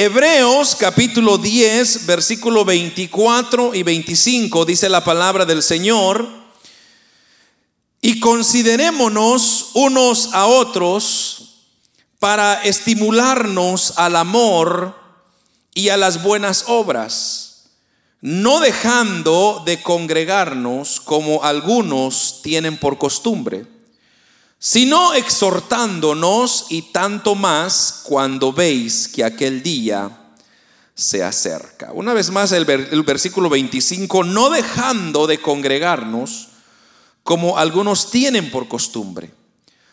Hebreos capítulo 10, versículo 24 y 25 dice la palabra del Señor. Y considerémonos unos a otros para estimularnos al amor y a las buenas obras, no dejando de congregarnos como algunos tienen por costumbre, sino exhortándonos y tanto más cuando veis que aquel día se acerca. Una vez más el, versículo 25, no dejando de congregarnos como algunos tienen por costumbre,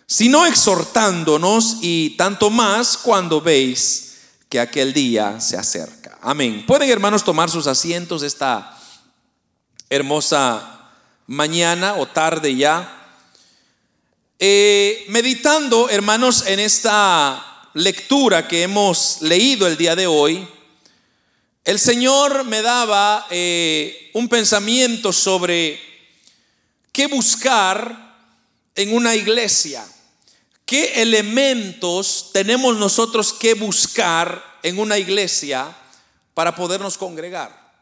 sino exhortándonos y tanto más cuando veis que aquel día se acerca. Amén. Pueden hermanos tomar sus asientos esta hermosa mañana o tarde ya. Eh, meditando, hermanos, en esta lectura que hemos leído el día de hoy, el Señor me daba eh, un pensamiento sobre qué buscar en una iglesia. ¿Qué elementos tenemos nosotros que buscar en una iglesia para podernos congregar?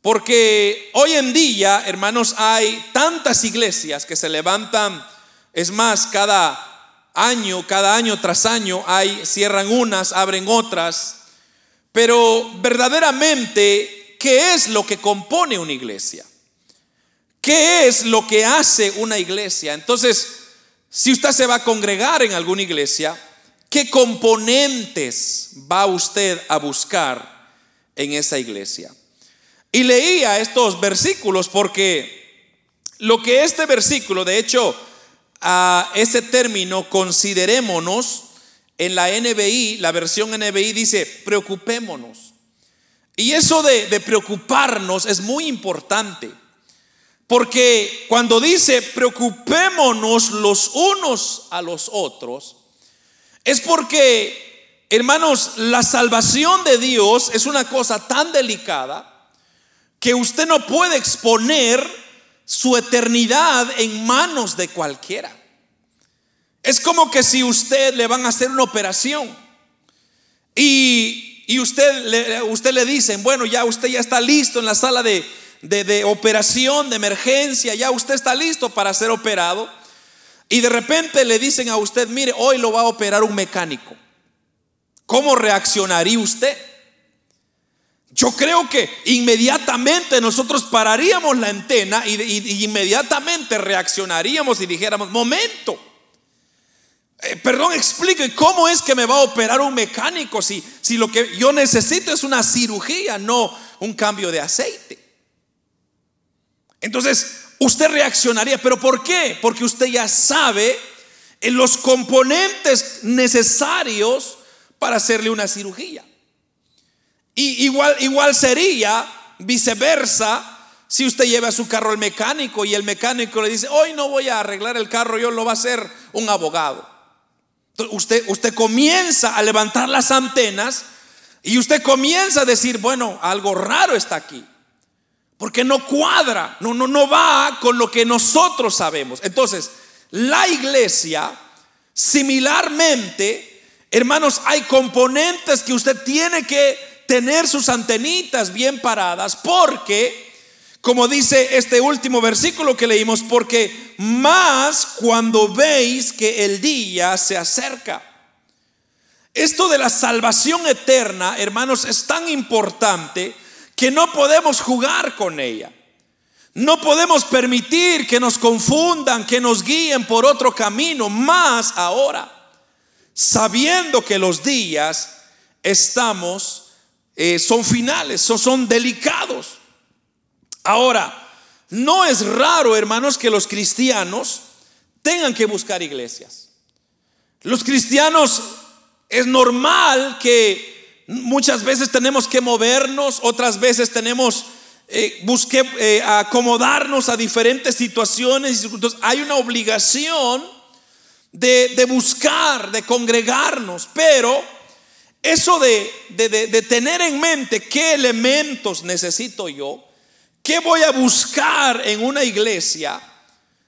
Porque hoy en día, hermanos, hay tantas iglesias que se levantan, es más, cada año, cada año tras año hay cierran unas, abren otras, pero verdaderamente, ¿qué es lo que compone una iglesia? ¿Qué es lo que hace una iglesia? Entonces, si usted se va a congregar en alguna iglesia, ¿qué componentes va usted a buscar en esa iglesia? Y leía estos versículos porque lo que este versículo, de hecho, a ese término, considerémonos, en la NBI, la versión NBI dice, preocupémonos. Y eso de, de preocuparnos es muy importante. Porque cuando dice preocupémonos los unos a los otros, es porque, hermanos, la salvación de Dios es una cosa tan delicada que usted no puede exponer su eternidad en manos de cualquiera. Es como que si usted le van a hacer una operación y, usted, le, usted le dicen, bueno, ya usted ya está listo en la sala de, de, operación, de emergencia, ya usted está listo para ser operado. Y de repente le dicen a usted, mire, hoy lo va a operar un mecánico. ¿Cómo reaccionaría usted? Yo creo que inmediatamente nosotros pararíamos la antena y, inmediatamente reaccionaríamos y dijéramos, momento, eh, perdón, explique cómo es que me va a operar un mecánico si, si lo que yo necesito es una cirugía, no un cambio de aceite. Entonces, usted reaccionaría, pero ¿por qué? Porque usted ya sabe en los componentes necesarios para hacerle una cirugía. Y igual, igual sería viceversa si usted lleva su carro al mecánico y el mecánico le dice, hoy no voy a arreglar el carro, yo lo va a hacer un abogado. usted, usted comienza a levantar las antenas y usted comienza a decir, bueno, algo raro está aquí. Porque no cuadra, no, no, no va con lo que nosotros sabemos. Entonces, la iglesia, similarmente, hermanos, hay componentes que usted tiene que tener sus antenitas bien paradas porque, como dice este último versículo que leímos, porque más cuando veis que el día se acerca. Esto de la salvación eterna, hermanos, es tan importante que no podemos jugar con ella. No podemos permitir que nos confundan, que nos guíen por otro camino, más ahora, sabiendo que los días estamos, eh, son finales, son, delicados. Ahora, no es raro, hermanos, que los cristianos tengan que buscar iglesias. Los cristianos es normal que Muchas veces tenemos que movernos, otras veces tenemos eh, eh, acomodarnos a diferentes situaciones. Hay una obligación de, buscar, de congregarnos, pero eso de, tener en mente qué elementos necesito yo, qué voy a buscar en una iglesia,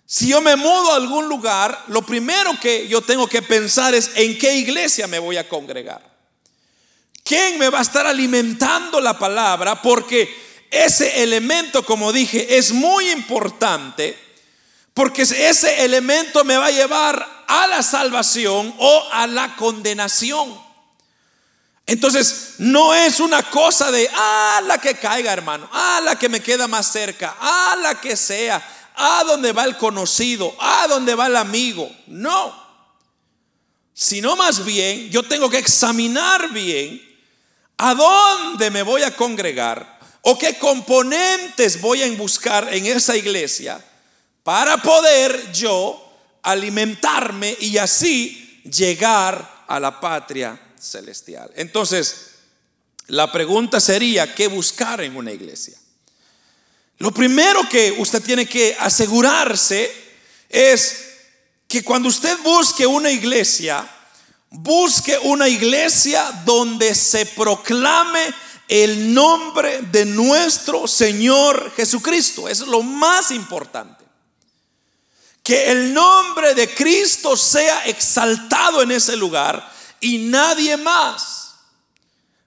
si yo me mudo a algún lugar, lo primero que yo tengo que pensar es en qué iglesia me voy a congregar. ¿Quién me va a estar alimentando la palabra? Porque ese elemento, como dije, es muy importante porque ese elemento me va a llevar a la salvación o a la condenación. Entonces, no es una cosa de, ah, la que caiga, hermano, ah, la que me queda más cerca, ah, la que sea, ah, donde va el conocido, ah, donde va el amigo. No. Sino más bien, yo tengo que examinar bien a dónde me voy a congregar o qué componentes voy a buscar en esa iglesia para poder yo alimentarme y así llegar a la patria celestial. Entonces, la pregunta sería, ¿qué buscar en una iglesia? Lo primero que usted tiene que asegurarse es que cuando usted busque una iglesia, busque una iglesia donde se proclame el nombre de nuestro Señor Jesucristo. Eso es lo más importante. Que el nombre de Cristo sea exaltado en ese lugar y nadie más.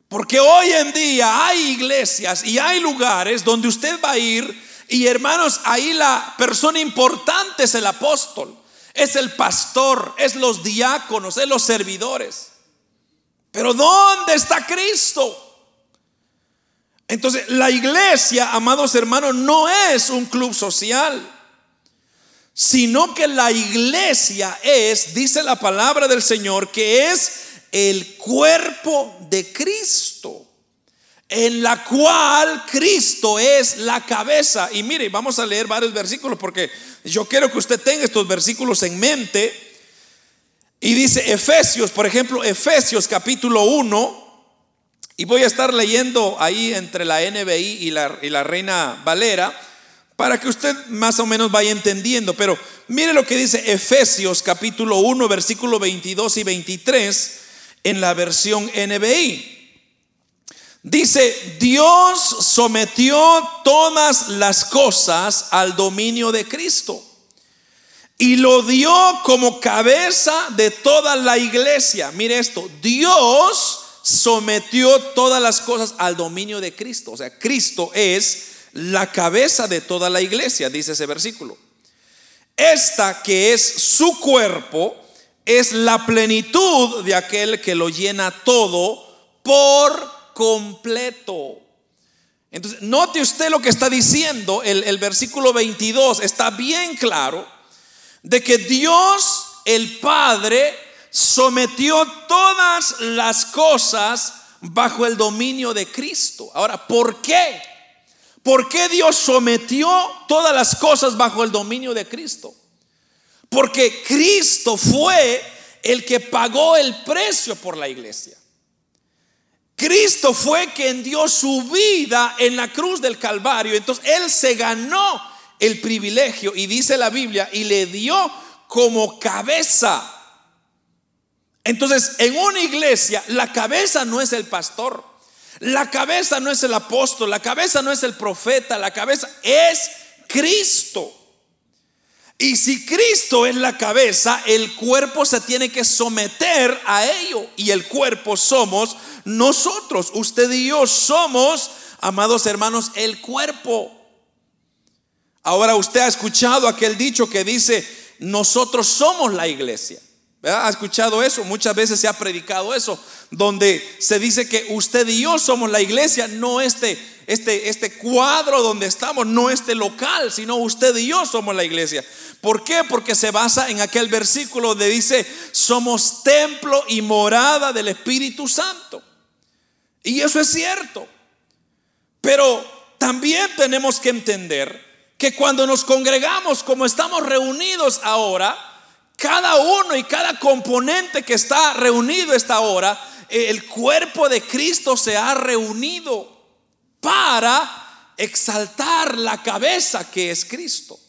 Porque hoy en día hay iglesias y hay lugares donde usted va a ir y hermanos, ahí la persona importante es el apóstol, es el pastor, es los diáconos, es los servidores. Pero ¿dónde está Cristo? Entonces, la iglesia, amados hermanos, no es un club social, sino que la iglesia es, dice la palabra del Señor, que es el cuerpo de Cristo, en la cual Cristo es la cabeza. Y mire, vamos a leer varios versículos porque yo quiero que usted tenga estos versículos en mente. Y dice Efesios, por ejemplo, Efesios capítulo 1, y voy a estar leyendo ahí entre la NBI y la, y la Reina Valera para que usted más o menos vaya entendiendo. Pero mire lo que dice Efesios capítulo 1, versículo 22 y 23 en la versión NBI. Dice, Dios sometió todas las cosas al dominio de Cristo y lo dio como cabeza de toda la iglesia. Mire esto, Dios sometió todas las cosas al dominio de Cristo. O sea, Cristo es la cabeza de toda la iglesia, dice ese versículo. Esta que es su cuerpo, es la plenitud de aquel que lo llena todo por completo. Entonces, note usted lo que está diciendo, el, versículo 22 está bien claro de que Dios, el Padre, sometió todas las cosas bajo el dominio de Cristo. Ahora, ¿por qué? ¿Por qué Dios sometió todas las cosas bajo el dominio de Cristo? Porque Cristo fue el que pagó el precio por la iglesia. Cristo fue quien dio su vida en la cruz del Calvario. Entonces Él se ganó el privilegio y dice la Biblia y le dio como cabeza. Entonces en una iglesia la cabeza no es el pastor, la cabeza no es el apóstol, la cabeza no es el profeta, la cabeza es Cristo. Y si Cristo es la cabeza, el cuerpo se tiene que someter a ello. Y el cuerpo somos nosotros. Usted y yo somos, amados hermanos, el cuerpo. Ahora usted ha escuchado aquel dicho que dice, nosotros somos la iglesia. ¿Ha escuchado eso? Muchas veces se ha predicado eso, donde se dice que usted y yo somos la iglesia, no este, este, este cuadro donde estamos, no este local, sino usted y yo somos la iglesia. ¿Por qué? Porque se basa en aquel versículo donde dice, somos templo y morada del Espíritu Santo. Y eso es cierto. Pero también tenemos que entender que cuando nos congregamos como estamos reunidos ahora, cada uno y cada componente que está reunido esta hora, el cuerpo de Cristo se ha reunido para exaltar la cabeza que es Cristo.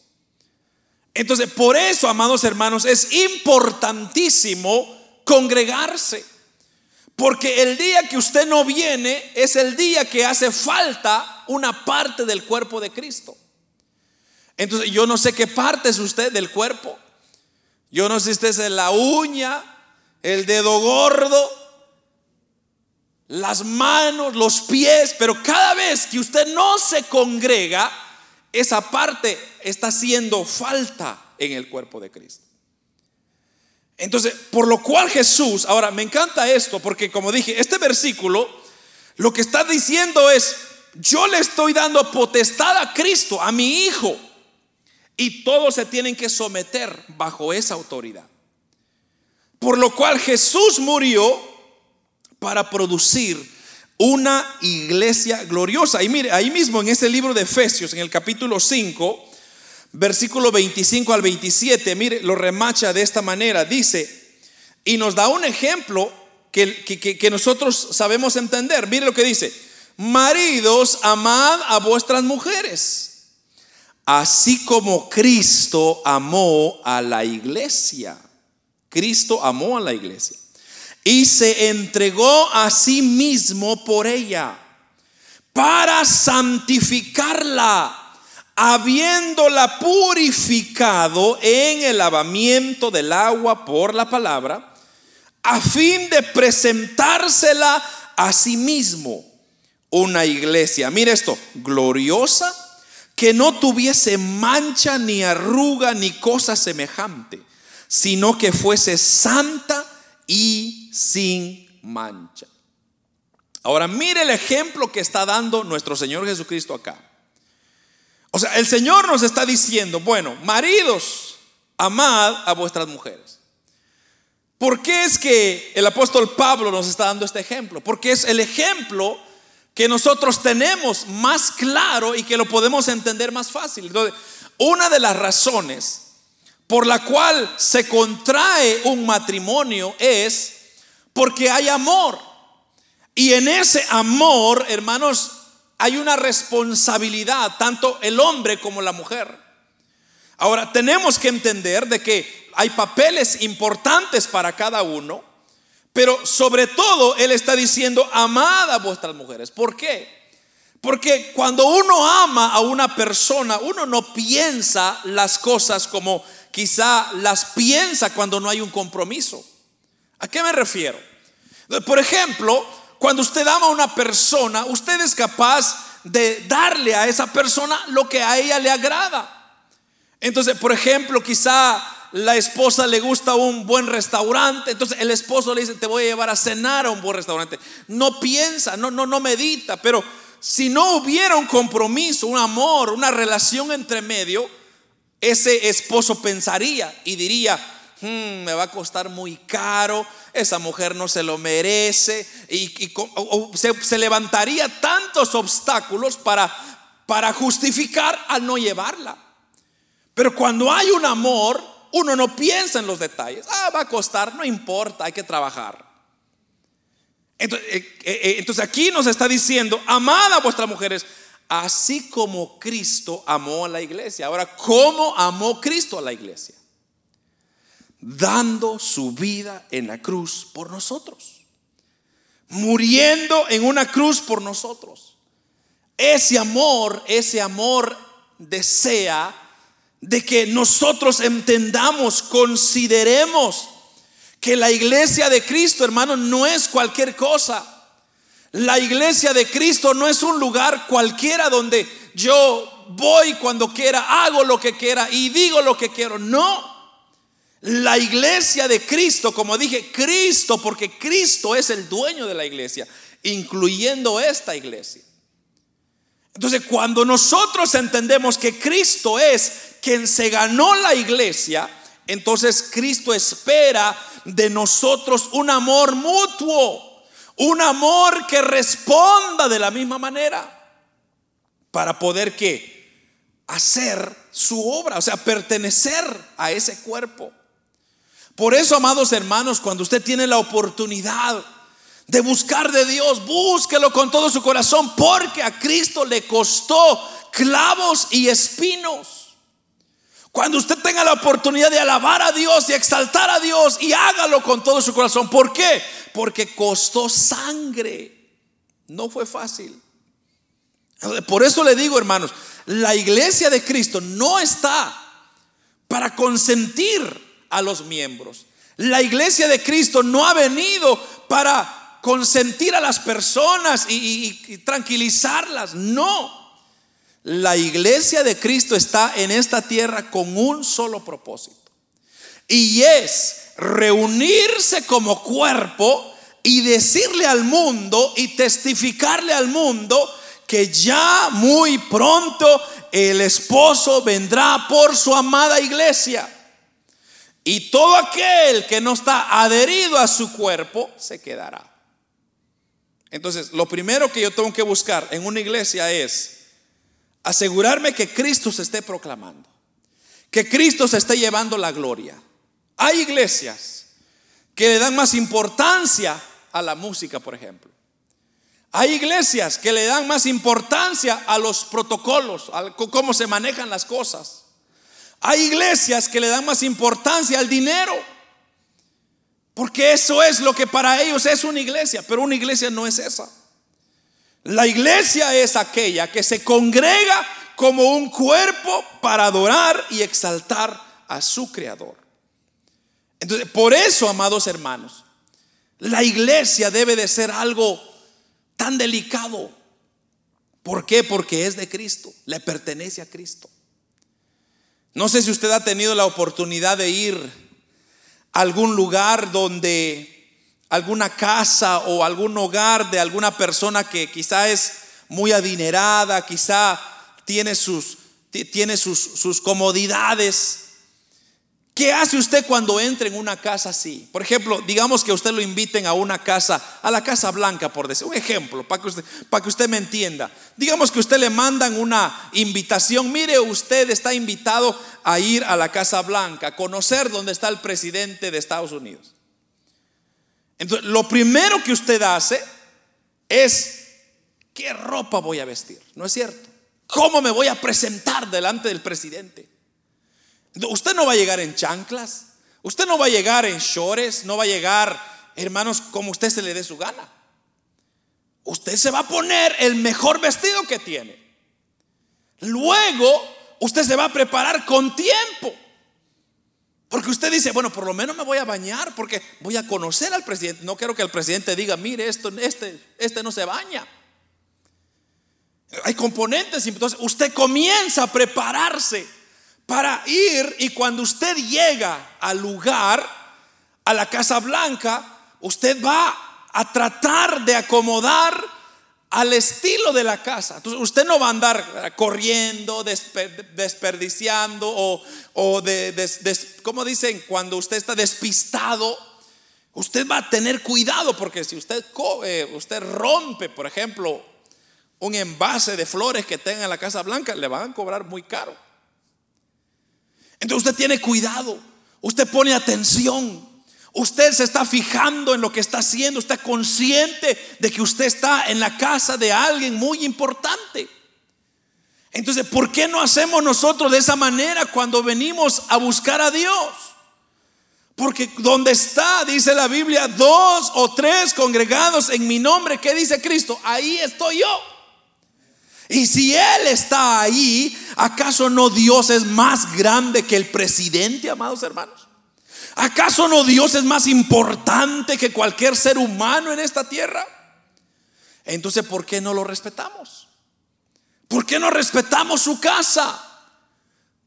Entonces, por eso, amados hermanos, es importantísimo congregarse. Porque el día que usted no viene es el día que hace falta una parte del cuerpo de Cristo. Entonces, yo no sé qué parte es usted del cuerpo. Yo no sé si usted es la uña, el dedo gordo, las manos, los pies, pero cada vez que usted no se congrega, esa parte está haciendo falta en el cuerpo de Cristo. Entonces, por lo cual Jesús, ahora me encanta esto, porque como dije, este versículo lo que está diciendo es, yo le estoy dando potestad a Cristo, a mi Hijo, y todos se tienen que someter bajo esa autoridad. Por lo cual Jesús murió para producir una iglesia gloriosa. Y mire, ahí mismo en ese libro de Efesios, en el capítulo 5, versículo 25 al 27, mire, lo remacha de esta manera. Dice, y nos da un ejemplo que, que, nosotros sabemos entender. Mire lo que dice, maridos, amad a vuestras mujeres así como Cristo amó a la iglesia. Cristo amó a la iglesia. Y se entregó a sí mismo por ella. Para santificarla, habiéndola purificado en el lavamiento del agua por la palabra, a fin de presentársela a sí mismo. Una iglesia. Mire esto, gloriosa, que no tuviese mancha ni arruga ni cosa semejante, sino que fuese santa y sin mancha. Ahora mire el ejemplo que está dando nuestro Señor Jesucristo acá. O sea, el Señor nos está diciendo, bueno, maridos, amad a vuestras mujeres. ¿Por qué es que el apóstol Pablo nos está dando este ejemplo? Porque es el ejemplo que nosotros tenemos más claro y que lo podemos entender más fácil. Entonces, una de las razones por la cual se contrae un matrimonio es porque hay amor. Y en ese amor, hermanos, hay una responsabilidad, tanto el hombre como la mujer. Ahora, tenemos que entender de que hay papeles importantes para cada uno, pero sobre todo Él está diciendo, amad a vuestras mujeres. ¿Por qué? Porque cuando uno ama a una persona, uno no piensa las cosas como quizá las piensa cuando no hay un compromiso. ¿A qué me refiero? Por ejemplo, cuando usted ama a una persona, usted es capaz de darle a esa persona lo que a ella le agrada. Entonces, por ejemplo, quizá la esposa le gusta un buen restaurante, entonces el esposo le dice, te voy a llevar a cenar a un buen restaurante. No piensa, no, no, no medita, pero si no hubiera un compromiso, un amor, una relación entre medio, ese esposo pensaría y diría, hmm, me va a costar muy caro, esa mujer no se lo merece, y, se, levantaría tantos obstáculos para, para justificar al no llevarla. Pero cuando hay un amor, uno no piensa en los detalles. Ah, va a costar, no importa, hay que trabajar. Entonces, eh, eh, eh, entonces aquí nos está diciendo, amad a vuestras mujeres así como Cristo amó a la iglesia. Ahora, ¿cómo amó Cristo a la iglesia? Dando su vida en la cruz por nosotros. Muriendo en una cruz por nosotros. Ese amor, ese amor desea de que nosotros entendamos, consideremos que la iglesia de Cristo, hermano, no es cualquier cosa. La iglesia de Cristo no es un lugar cualquiera donde yo voy cuando quiera, hago lo que quiera y digo lo que quiero. No. La iglesia de Cristo, como dije, Cristo, porque Cristo es el dueño de la iglesia, incluyendo esta iglesia. Entonces, cuando nosotros entendemos que Cristo es quien se ganó la iglesia, entonces Cristo espera de nosotros un amor mutuo. Un amor que responda de la misma manera para poder que hacer su obra, o sea, pertenecer a ese cuerpo. Por eso, amados hermanos, cuando usted tiene la oportunidad de buscar de Dios, búsquelo con todo su corazón, porque a Cristo le costó clavos y espinos. Cuando usted tenga la oportunidad de alabar a Dios y exaltar a Dios y hágalo con todo su corazón. ¿Por qué? Porque costó sangre. No fue fácil. Por eso le digo, hermanos, la iglesia de Cristo no está para consentir a los miembros. La iglesia de Cristo no ha venido para consentir a las personas y, tranquilizarlas. No. La iglesia de Cristo está en esta tierra con un solo propósito. Y es reunirse como cuerpo y decirle al mundo y testificarle al mundo que ya muy pronto el esposo vendrá por su amada iglesia. Y todo aquel que no está adherido a su cuerpo se quedará. Entonces, lo primero que yo tengo que buscar en una iglesia es asegurarme que Cristo se esté proclamando, que Cristo se esté llevando la gloria. Hay iglesias que le dan más importancia a la música, por ejemplo. Hay iglesias que le dan más importancia a los protocolos, a cómo se manejan las cosas. Hay iglesias que le dan más importancia al dinero. Porque eso es lo que para ellos es una iglesia, pero una iglesia no es esa. La iglesia es aquella que se congrega como un cuerpo para adorar y exaltar a su creador. Entonces, por eso, amados hermanos, la iglesia debe de ser algo tan delicado. ¿Por qué? Porque es de Cristo, le pertenece a Cristo. No sé si usted ha tenido la oportunidad de ir algún lugar donde alguna casa o algún hogar de alguna persona que quizá es muy adinerada, quizá tiene sus, tiene sus, sus comodidades. ¿Qué hace usted cuando entra en una casa así? Por ejemplo, digamos que usted lo inviten a una casa, a la Casa Blanca, por decir, un ejemplo, para que usted, para que usted me entienda. Digamos que usted le mandan una invitación, mire, usted está invitado a ir a la Casa Blanca, a conocer dónde está el presidente de Estados Unidos. Entonces, lo primero que usted hace es, ¿qué ropa voy a vestir? ¿No es cierto? ¿Cómo me voy a presentar delante del presidente? Usted no va a llegar en chanclas, usted no va a llegar en shorts, no va a llegar, hermanos, como usted se le dé su gana. Usted se va a poner el mejor vestido que tiene. Luego, usted se va a preparar con tiempo. Porque usted dice, bueno, por lo menos me voy a bañar porque voy a conocer al presidente. No quiero que el presidente diga, mire, esto, este, este no se baña. Hay componentes, entonces usted comienza a prepararse para ir y cuando usted llega al lugar, a la Casa Blanca, usted va a tratar de acomodar al estilo de la casa. Entonces, usted no va a andar corriendo, desperdiciando o, o de, ¿cómo dicen? Cuando usted está despistado, usted va a tener cuidado porque si usted, eh, usted rompe, por ejemplo, un envase de flores que tenga en la Casa Blanca, le van a cobrar muy caro. Entonces usted tiene cuidado, usted pone atención, usted se está fijando en lo que está haciendo, está consciente de que usted está en la casa de alguien muy importante. Entonces, ¿por qué no hacemos nosotros de esa manera cuando venimos a buscar a Dios? Porque donde está, dice la Biblia, dos o tres congregados en mi nombre, ¿qué dice Cristo? Ahí estoy yo. Y si Él está ahí, ¿acaso no Dios es más grande que el presidente, amados hermanos? ¿Acaso no Dios es más importante que cualquier ser humano en esta tierra? Entonces, ¿por qué no lo respetamos? ¿Por qué no respetamos su casa?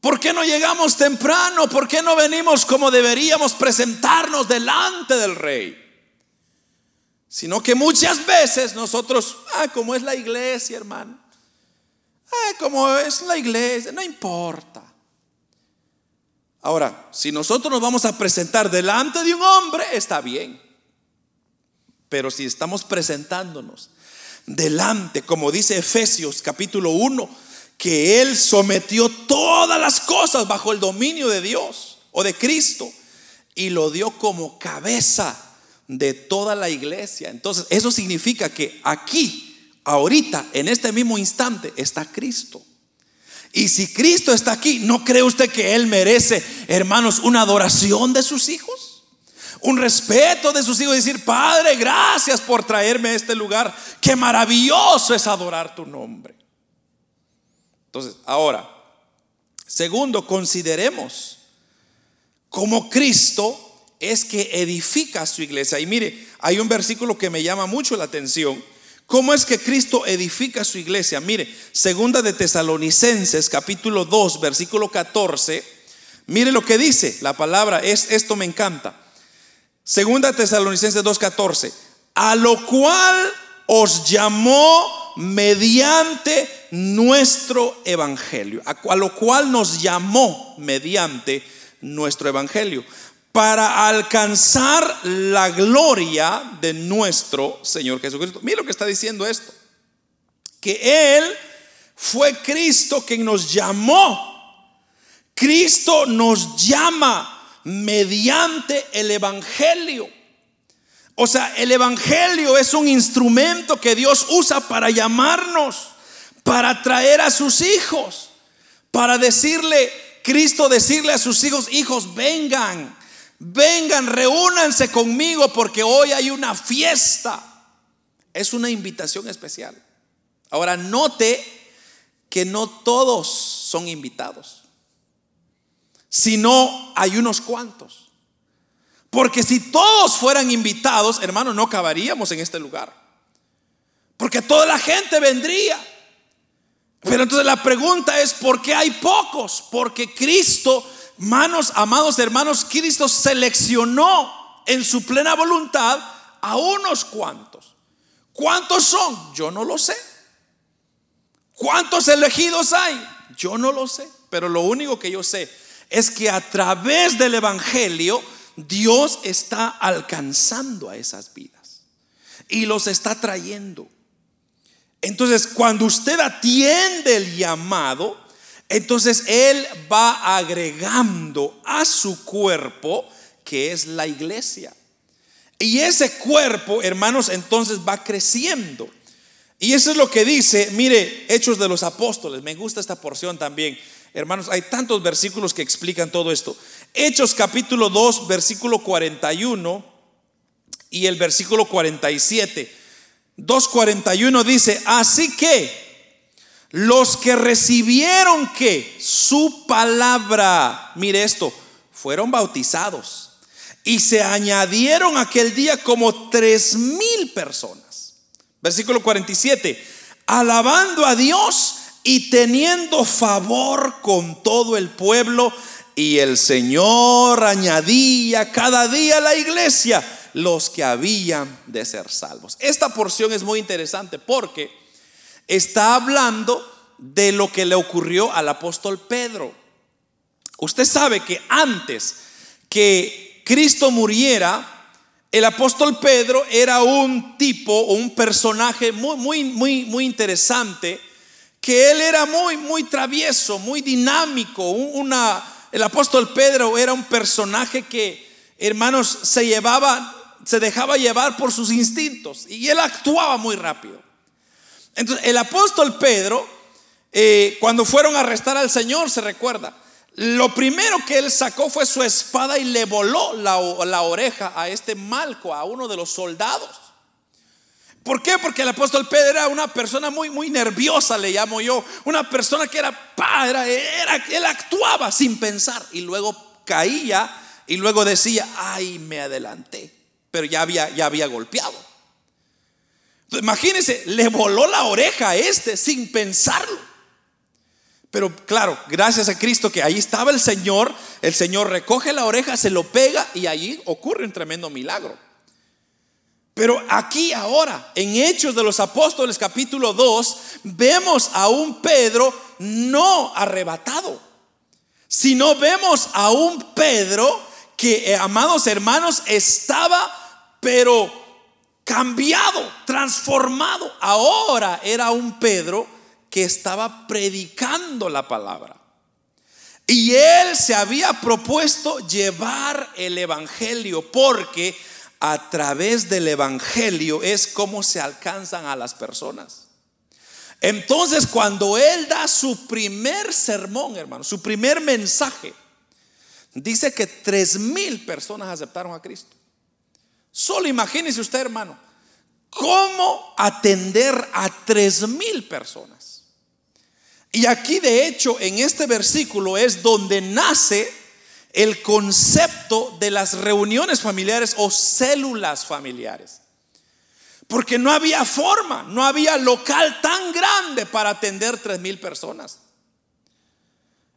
¿Por qué no llegamos temprano? ¿Por qué no venimos como deberíamos presentarnos delante del rey? Sino que muchas veces nosotros, ah, como es la iglesia, hermano como es la iglesia, no importa. Ahora, si nosotros nos vamos a presentar delante de un hombre, está bien. Pero si estamos presentándonos delante, como dice Efesios capítulo 1, que Él sometió todas las cosas bajo el dominio de Dios o de Cristo y lo dio como cabeza de toda la iglesia. Entonces, eso significa que aquí ahorita, en este mismo instante, está Cristo. Y si Cristo está aquí, ¿no cree usted que Él merece, hermanos, una adoración de sus hijos? Un respeto de sus hijos, decir, Padre, gracias por traerme a este lugar. Qué maravilloso es adorar tu nombre. Entonces, ahora, segundo, consideremos cómo Cristo es que edifica su iglesia. Y mire, hay un versículo que me llama mucho la atención. ¿Cómo es que Cristo edifica su iglesia? Mire, segunda de Tesalonicenses, capítulo 2, versículo 14. Mire lo que dice la palabra, es esto me encanta. Segunda Tesalonicenses 2:14, a lo cual os llamó mediante nuestro evangelio, a lo cual nos llamó mediante nuestro evangelio para alcanzar la gloria de nuestro Señor Jesucristo. Mira lo que está diciendo esto. Que Él fue Cristo quien nos llamó. Cristo nos llama mediante el Evangelio. O sea, el Evangelio es un instrumento que Dios usa para llamarnos, para traer a sus hijos, para decirle, Cristo decirle a sus hijos, hijos, vengan, vengan, reúnanse conmigo porque hoy hay una fiesta. Es una invitación especial. Ahora, note que no todos son invitados, sino hay unos cuantos. Porque si todos fueran invitados, hermanos, no acabaríamos en este lugar. Porque toda la gente vendría. Pero entonces la pregunta es, ¿por qué hay pocos? Porque Cristo Manos, amados hermanos, Cristo seleccionó en su plena voluntad a unos cuantos. ¿Cuántos son? Yo no lo sé. ¿Cuántos elegidos hay? Yo no lo sé. Pero lo único que yo sé es que a través del Evangelio Dios está alcanzando a esas vidas y los está trayendo. Entonces, cuando usted atiende el llamado, entonces Él va agregando a su cuerpo, que es la iglesia. Y ese cuerpo, hermanos, entonces va creciendo. Y eso es lo que dice, mire, Hechos de los Apóstoles, me gusta esta porción también. Hermanos, hay tantos versículos que explican todo esto. Hechos capítulo 2, versículo 41 y el versículo 47. 2.41 dice, así que los que recibieron que su palabra, mire esto, fueron bautizados y se añadieron aquel día como tres mil personas. Versículo 47, alabando a Dios y teniendo favor con todo el pueblo. Y el Señor añadía cada día a la iglesia los que habían de ser salvos. Esta porción es muy interesante porque está hablando de lo que le ocurrió al apóstol Pedro. Usted sabe que antes que Cristo muriera, el apóstol Pedro era un tipo o un personaje muy, muy, muy, muy interesante, que él era muy, muy travieso, muy dinámico. Una, el apóstol Pedro era un personaje que, hermanos, se llevaba, se dejaba llevar por sus instintos y él actuaba muy rápido. Entonces, el apóstol Pedro, eh, cuando fueron a arrestar al Señor, se recuerda, lo primero que él sacó fue su espada y le voló la, la oreja a este Malco, a uno de los soldados. ¿Por qué? Porque el apóstol Pedro era una persona muy, muy nerviosa, le llamo yo. Una persona que era, padre, era, él actuaba sin pensar y luego caía y luego decía, ay, me adelanté. Pero ya había, ya había golpeado. Imagínense, le voló la oreja a este sin pensarlo. Pero claro, gracias a Cristo que ahí estaba el Señor, el Señor recoge la oreja, se lo pega y allí ocurre un tremendo milagro. Pero aquí ahora, en Hechos de los Apóstoles capítulo 2, vemos a un Pedro no arrebatado, sino vemos a un Pedro que, eh, amados hermanos, estaba pero cambiado, transformado. Ahora era un Pedro que estaba predicando la palabra. Y él se había propuesto llevar el Evangelio porque a través del Evangelio es como se alcanzan a las personas. Entonces cuando él da su primer sermón, hermano, su primer mensaje, dice que tres mil personas aceptaron a Cristo. Solo imagínese usted, hermano, cómo atender a tres mil personas. Y aquí, de hecho, en este versículo es donde nace el concepto de las reuniones familiares o células familiares. Porque no había forma, no había local tan grande para atender tres mil personas.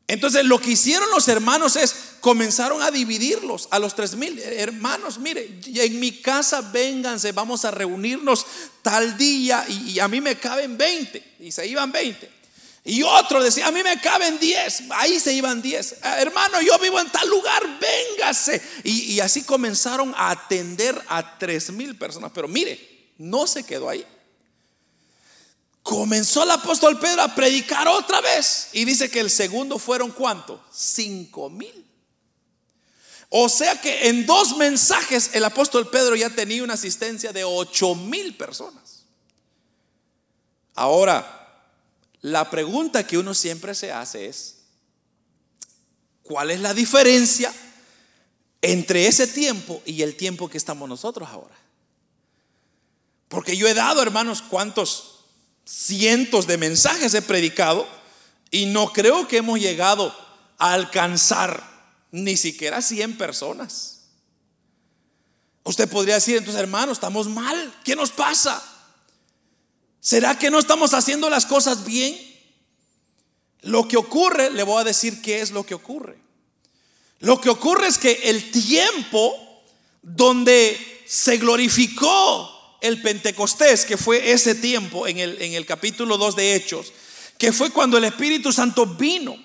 Entonces lo que hicieron los hermanos es comenzaron a dividirlos a los tres mil hermanos. Mire, en mi casa vénganse, vamos a reunirnos tal día y, a mí me caben 20 y se iban 20. Y otro decía, a mí me caben 10, ahí se iban 10. Ah, hermano, yo vivo en tal lugar, véngase. Y, y así comenzaron a atender a tres mil personas. Pero mire, no se quedó ahí comenzó el apóstol Pedro a predicar otra vez. Y dice que el segundo fueron cuánto? Cinco mil. O sea que en dos mensajes el apóstol Pedro ya tenía una asistencia de ocho mil personas. Ahora, la pregunta que uno siempre se hace es, ¿cuál es la diferencia entre ese tiempo y el tiempo que estamos nosotros ahora? Porque yo he dado, hermanos, cuántos cientos de mensajes he predicado y no creo que hemos llegado a alcanzar ni siquiera 100 personas. Usted podría decir, entonces hermanos, estamos mal, ¿qué nos pasa? ¿Será que no estamos haciendo las cosas bien? Lo que ocurre, le voy a decir qué es lo que ocurre. Lo que ocurre es que el tiempo donde se glorificó el Pentecostés, que fue ese tiempo en el, en el capítulo 2 de Hechos, que fue cuando el Espíritu Santo vino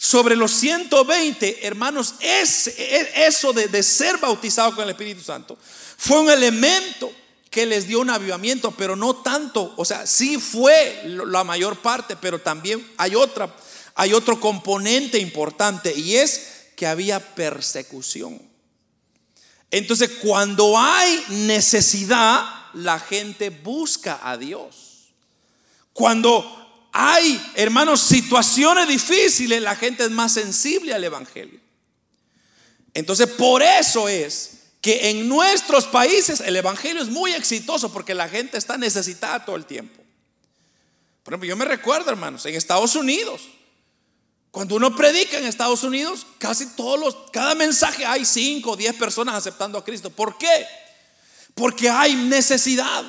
sobre los 120 hermanos, es, eso de, ser bautizado con el Espíritu Santo fue un elemento que les dio un avivamiento, pero no tanto, o sea, sí fue la mayor parte, pero también hay otra, hay otro componente importante y es que había persecución. Entonces, cuando hay necesidad, la gente busca a Dios. Cuando hay, hermanos, situaciones difíciles, la gente es más sensible al Evangelio. Entonces, por eso es que en nuestros países el Evangelio es muy exitoso porque la gente está necesitada todo el tiempo. Por ejemplo, yo me recuerdo, hermanos, en Estados Unidos, cuando uno predica en Estados Unidos, casi todos los, cada mensaje hay 5 o 10 personas aceptando a Cristo. ¿Por qué? Porque hay necesidad.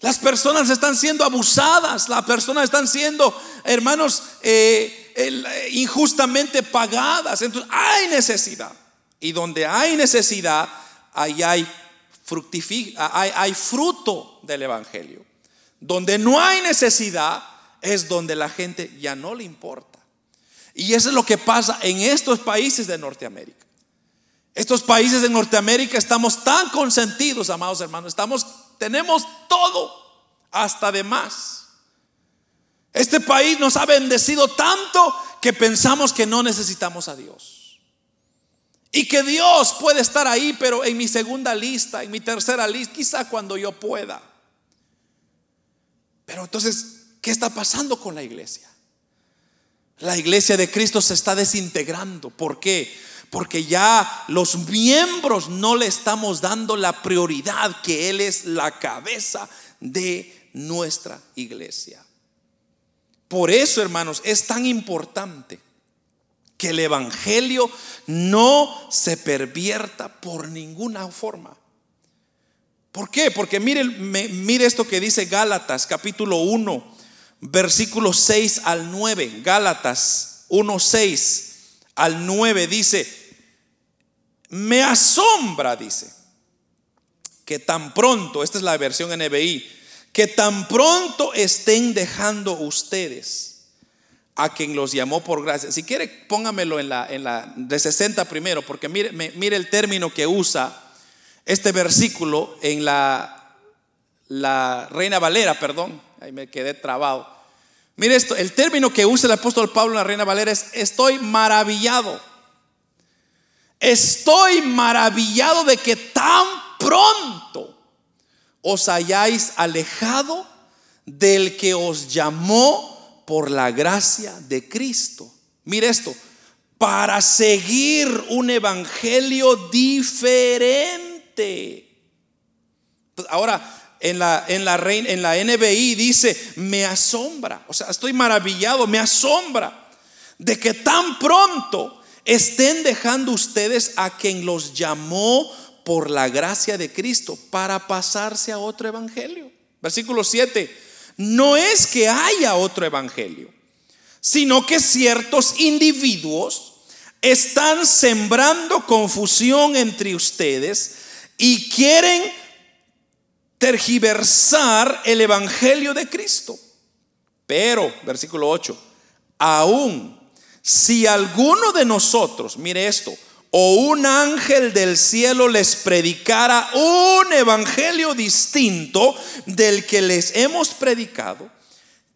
Las personas están siendo abusadas, las personas están siendo, hermanos, eh, eh, injustamente pagadas. Entonces hay necesidad. Y donde hay necesidad, ahí hay, hay, fruto del Evangelio. Donde no hay necesidad es donde la gente ya no le importa. Y eso es lo que pasa en estos países de Norteamérica. Estos países de Norteamérica estamos tan consentidos, amados hermanos, estamos tenemos todo hasta de más. Este país nos ha bendecido tanto que pensamos que no necesitamos a Dios. Y que Dios puede estar ahí, pero en mi segunda lista, en mi tercera lista, quizá cuando yo pueda. Pero entonces, ¿qué está pasando con la iglesia? La iglesia de Cristo se está desintegrando. ¿Por qué? Porque ya los miembros no le estamos dando la prioridad que Él es la cabeza de nuestra iglesia. Por eso, hermanos, es tan importante que el Evangelio no se pervierta por ninguna forma. ¿Por qué? Porque mire, mire esto que dice Gálatas capítulo 1, versículos 6 al 9. Gálatas 1, 6 al 9 dice, me asombra, dice, que tan pronto, esta es la versión NBI, que tan pronto estén dejando ustedes a quien los llamó por gracia. Si quiere, póngamelo en la, de 60 primero, porque mire, mire el término que usa este versículo en la, la Reina Valera, perdón, ahí me quedé trabado. Mire esto, el término que usa el apóstol Pablo en la Reina Valera es estoy maravillado. Estoy maravillado de que tan pronto os hayáis alejado del que os llamó por la gracia de Cristo. Mire esto, para seguir un evangelio diferente. Pues ahora, en la, en la, en la NBI dice, me asombra, o sea, estoy maravillado, me asombra de que tan pronto estén dejando ustedes a quien los llamó por la gracia de Cristo para pasarse a otro evangelio. Versículo 7. No es que haya otro evangelio, sino que ciertos individuos están sembrando confusión entre ustedes y quieren tergiversar el evangelio de Cristo. Pero, versículo 8, aún si alguno de nosotros, mire esto, o un ángel del cielo les predicara un evangelio distinto del que les hemos predicado,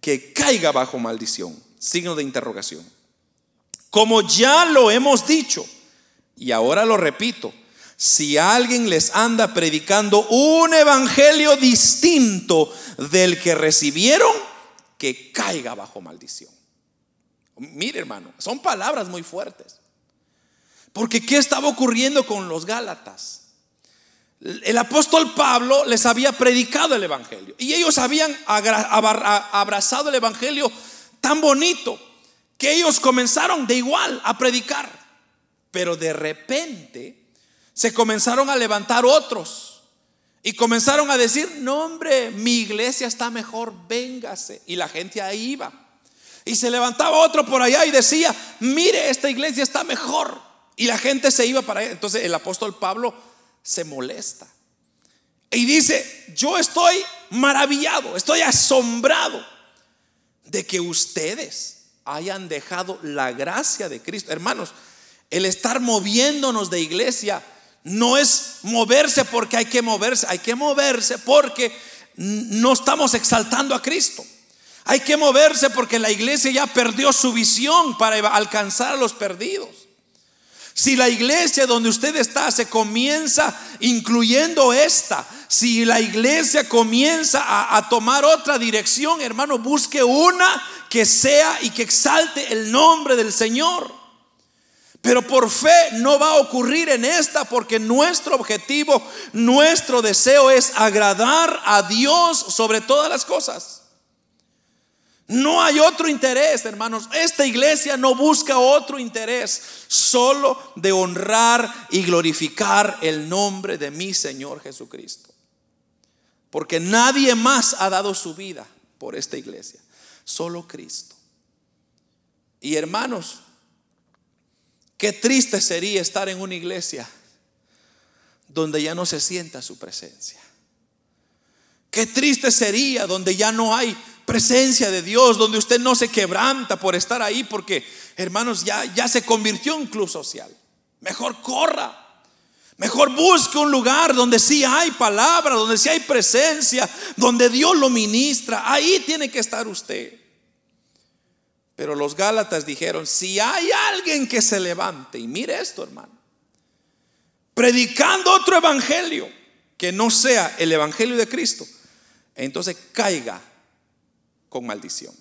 que caiga bajo maldición. Signo de interrogación. Como ya lo hemos dicho, y ahora lo repito, si alguien les anda predicando un evangelio distinto del que recibieron, que caiga bajo maldición. Mire hermano, son palabras muy fuertes. Porque ¿qué estaba ocurriendo con los Gálatas? El apóstol Pablo les había predicado el Evangelio y ellos habían abrazado el Evangelio tan bonito que ellos comenzaron de igual a predicar. Pero de repente se comenzaron a levantar otros y comenzaron a decir, no hombre, mi iglesia está mejor, véngase. Y la gente ahí iba. Y se levantaba otro por allá y decía, mire, esta iglesia está mejor. Y la gente se iba para allá. Entonces el apóstol Pablo se molesta. Y dice, yo estoy maravillado, estoy asombrado de que ustedes hayan dejado la gracia de Cristo. Hermanos, el estar moviéndonos de iglesia no es moverse porque hay que moverse, hay que moverse porque no estamos exaltando a Cristo. Hay que moverse porque la iglesia ya perdió su visión para alcanzar a los perdidos. Si la iglesia donde usted está se comienza incluyendo esta, si la iglesia comienza a, tomar otra dirección, hermano, busque una que sea y que exalte el nombre del Señor. Pero por fe no va a ocurrir en esta porque nuestro objetivo, nuestro deseo es agradar a Dios sobre todas las cosas. No hay otro interés, hermanos. Esta iglesia no busca otro interés, solo de honrar y glorificar el nombre de mi Señor Jesucristo. Porque nadie más ha dado su vida por esta iglesia, solo Cristo. Y hermanos, qué triste sería estar en una iglesia donde ya no se sienta su presencia. Qué triste sería donde ya no hay presencia de Dios, donde usted no se quebranta por estar ahí, porque hermanos, ya, ya se convirtió en club social. Mejor corra. Mejor busque un lugar donde sí hay palabra, donde sí hay presencia, donde Dios lo ministra. Ahí tiene que estar usted. Pero los Gálatas dijeron, si hay alguien que se levante, y mire esto hermano, predicando otro evangelio que no sea el evangelio de Cristo, entonces caiga con maldición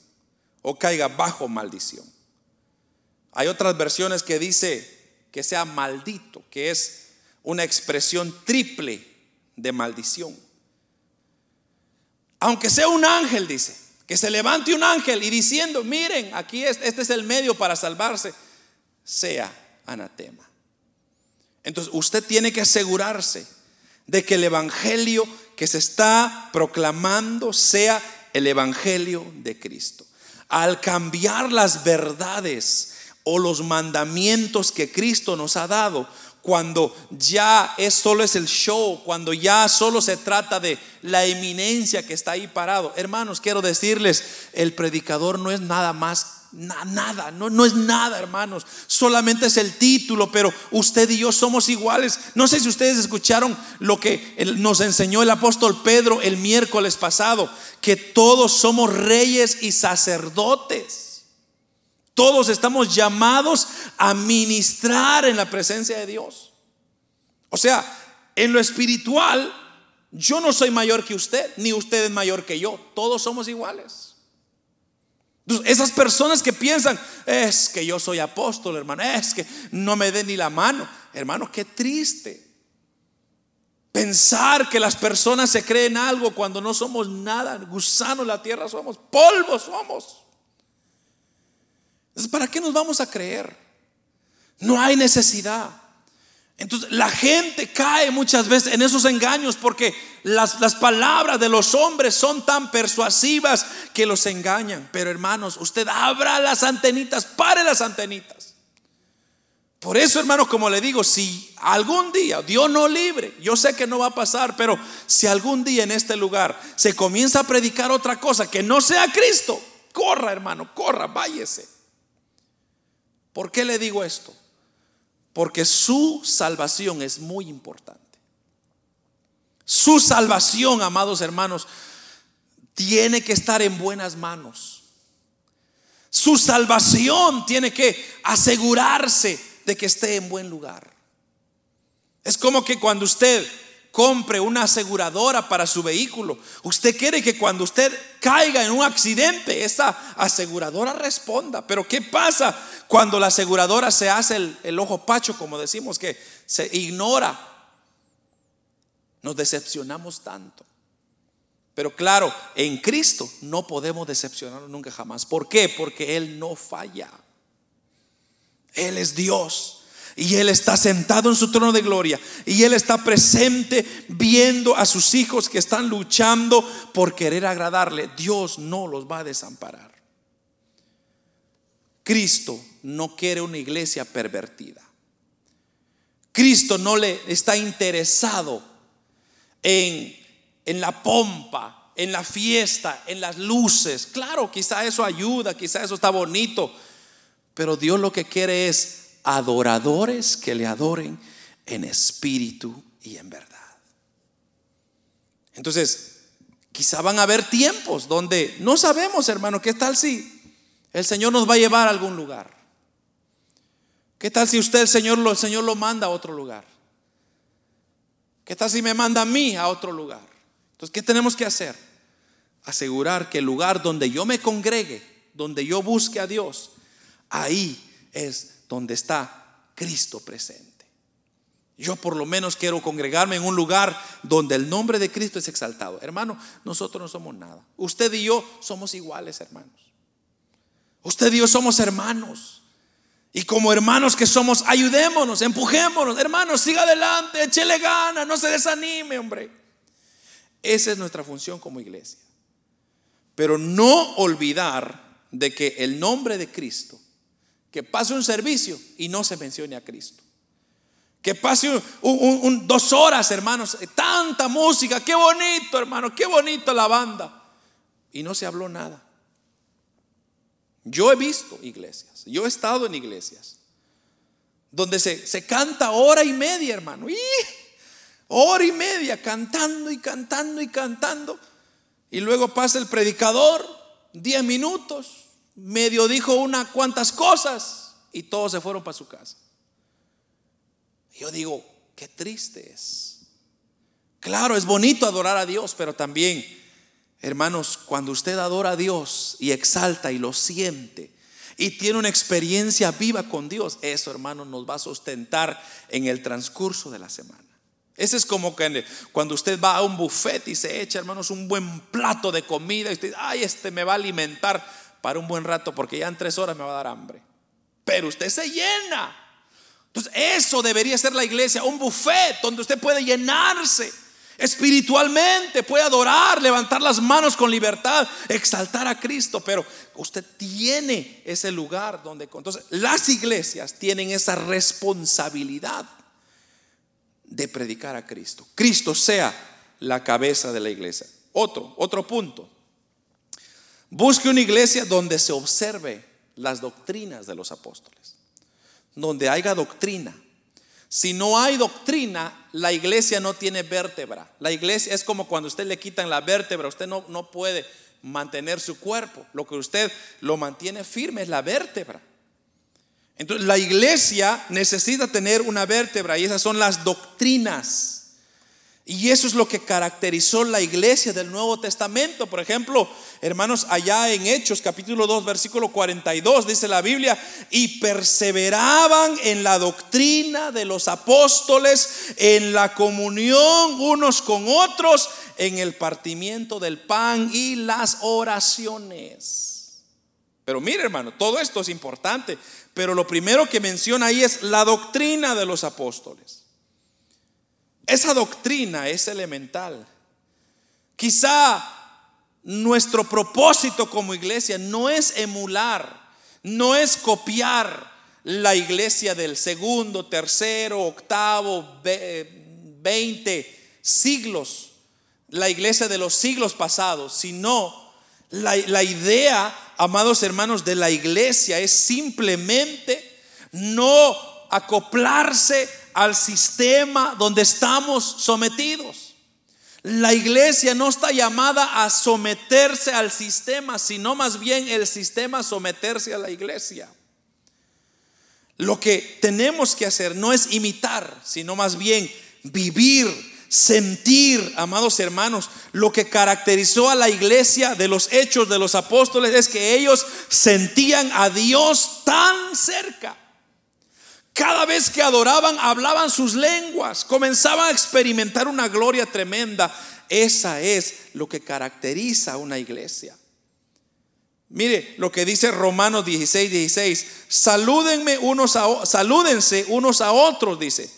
o caiga bajo maldición. Hay otras versiones que dice que sea maldito, que es una expresión triple de maldición. Aunque sea un ángel, dice, que se levante un ángel y diciendo, miren, aquí es, este es el medio para salvarse, sea anatema. Entonces usted tiene que asegurarse de que el evangelio que se está proclamando sea el Evangelio de Cristo. Al cambiar las verdades o los mandamientos que Cristo nos ha dado, cuando ya es solo es el show, cuando ya solo se trata de la eminencia que está ahí parado. Hermanos, quiero decirles, el predicador no es nada más nada, no, no es nada, hermanos. Solamente es el título, pero usted y yo somos iguales. No sé si ustedes escucharon lo que nos enseñó el apóstol Pedro el miércoles pasado, que todos somos reyes y sacerdotes. Todos estamos llamados a ministrar en la presencia de Dios. O sea, en lo espiritual, yo no soy mayor que usted, ni usted es mayor que yo. Todos somos iguales. Esas personas que piensan, es que yo soy apóstol, hermano, es que no me den ni la mano. Hermano, qué triste. Pensar que las personas se creen algo cuando no somos nada, gusanos la tierra somos, polvo somos. Entonces, ¿para qué nos vamos a creer? No hay necesidad. Entonces la gente cae muchas veces en esos engaños porque las, las, palabras de los hombres son tan persuasivas que los engañan. Pero hermanos, usted abra las antenitas, pare las antenitas. Por eso, hermanos, como le digo, si algún día, Dios no libre, yo sé que no va a pasar, pero si algún día en este lugar se comienza a predicar otra cosa que no sea Cristo, corra, hermano, corra, váyese. ¿Por qué le digo esto? Porque su salvación es muy importante. Su salvación, amados hermanos, tiene que estar en buenas manos. Su salvación tiene que asegurarse de que esté en buen lugar. Es como que cuando usted compre una aseguradora para su vehículo. Usted quiere que cuando usted caiga en un accidente, esa aseguradora responda. Pero ¿qué pasa cuando la aseguradora se hace el, ojo pacho, como decimos, que se ignora? Nos decepcionamos tanto. Pero claro, en Cristo no podemos decepcionarnos nunca jamás. ¿Por qué? Porque Él no falla. Él es Dios. Y Él está sentado en su trono de gloria. Y Él está presente viendo a sus hijos que están luchando por querer agradarle. Dios no los va a desamparar. Cristo no quiere una iglesia pervertida. Cristo no le está interesado en, en la pompa, en la fiesta, en las luces. Claro, quizá eso ayuda, quizá eso está bonito. Pero Dios lo que quiere es adoradores que le adoren en espíritu y en verdad. Entonces, quizá van a haber tiempos donde no sabemos, hermano, ¿qué tal si el Señor nos va a llevar a algún lugar? ¿Qué tal si usted, el Señor, el Señor lo manda a otro lugar? ¿Qué tal si me manda a mí a otro lugar? Entonces, ¿qué tenemos que hacer? Asegurar que el lugar donde yo me congregue, donde yo busque a Dios, ahí es donde está Cristo presente. Yo por lo menos quiero congregarme en un lugar donde el nombre de Cristo es exaltado. Hermano, nosotros no somos nada. Usted y yo somos iguales, hermanos. Usted y yo somos hermanos. Y como hermanos que somos, ayudémonos, empujémonos. Hermanos, siga adelante, échele gana, no se desanime, hombre. Esa es nuestra función como iglesia. Pero no olvidar de que el nombre de Cristo que pase un servicio y no se mencione a Cristo. Que pase dos horas, hermanos, tanta música, qué bonito, hermano, qué bonito la banda. Y no se habló nada. Yo he visto iglesias, yo he estado en iglesias, donde se, se canta hora y media, hermano. Y hora y media cantando y cantando y cantando. Y luego pasa el predicador, diez minutos, medio dijo unas cuantas cosas y todos se fueron para su casa. yo digo, qué triste es. Claro, es bonito adorar a Dios, pero también, hermanos, cuando usted adora a Dios y exalta y lo siente y tiene una experiencia viva con Dios, eso, hermanos, nos va a sustentar en el transcurso de la semana. Ese es como que cuando usted va a un buffet y se echa, hermanos, un buen plato de comida y usted dice, ay, este me va a alimentar para un buen rato porque ya en tres horas me va a dar hambre. Pero usted se llena. Entonces eso debería ser la iglesia, un buffet donde usted puede llenarse espiritualmente, puede adorar, levantar las manos con libertad, exaltar a Cristo, pero usted tiene ese lugar donde... Entonces las iglesias tienen esa responsabilidad de predicar a Cristo. Cristo sea la cabeza de la iglesia. Otro, otro punto. Busque una iglesia donde se observe las doctrinas de los apóstoles, donde haya doctrina. Si no hay doctrina, la iglesia no tiene vértebra. La iglesia es como cuando usted le quitan la vértebra, usted no, no puede mantener su cuerpo. Lo que usted lo mantiene firme es la vértebra. Entonces la iglesia necesita tener una vértebra y esas son las doctrinas. Y eso es lo que caracterizó la iglesia del Nuevo Testamento. Por ejemplo, hermanos, allá en Hechos capítulo 2, versículo 42, dice la Biblia, y perseveraban en la doctrina de los apóstoles, en la comunión unos con otros, en el partimiento del pan y las oraciones. Pero mire hermano, todo esto es importante, pero lo primero que menciona ahí es la doctrina de los apóstoles. Esa doctrina es elemental. Quizá nuestro propósito como iglesia no es emular, no es copiar la iglesia del segundo, tercero, octavo, veinte siglos, la iglesia de los siglos pasados, sino la, la idea, amados hermanos, de la iglesia es simplemente no acoplarse al sistema donde estamos sometidos. La iglesia no está llamada a someterse al sistema, sino más bien el sistema someterse a la iglesia. Lo que tenemos que hacer no es imitar, sino más bien vivir, sentir, amados hermanos. Lo que caracterizó a la iglesia de los hechos de los apóstoles es que ellos sentían a Dios tan cerca. Cada vez que adoraban, hablaban sus lenguas, comenzaban a experimentar una gloria tremenda. Esa es lo que caracteriza a una iglesia. Mire lo que dice Romanos 16, 16. Salúdenme unos a, salúdense unos a otros, dice,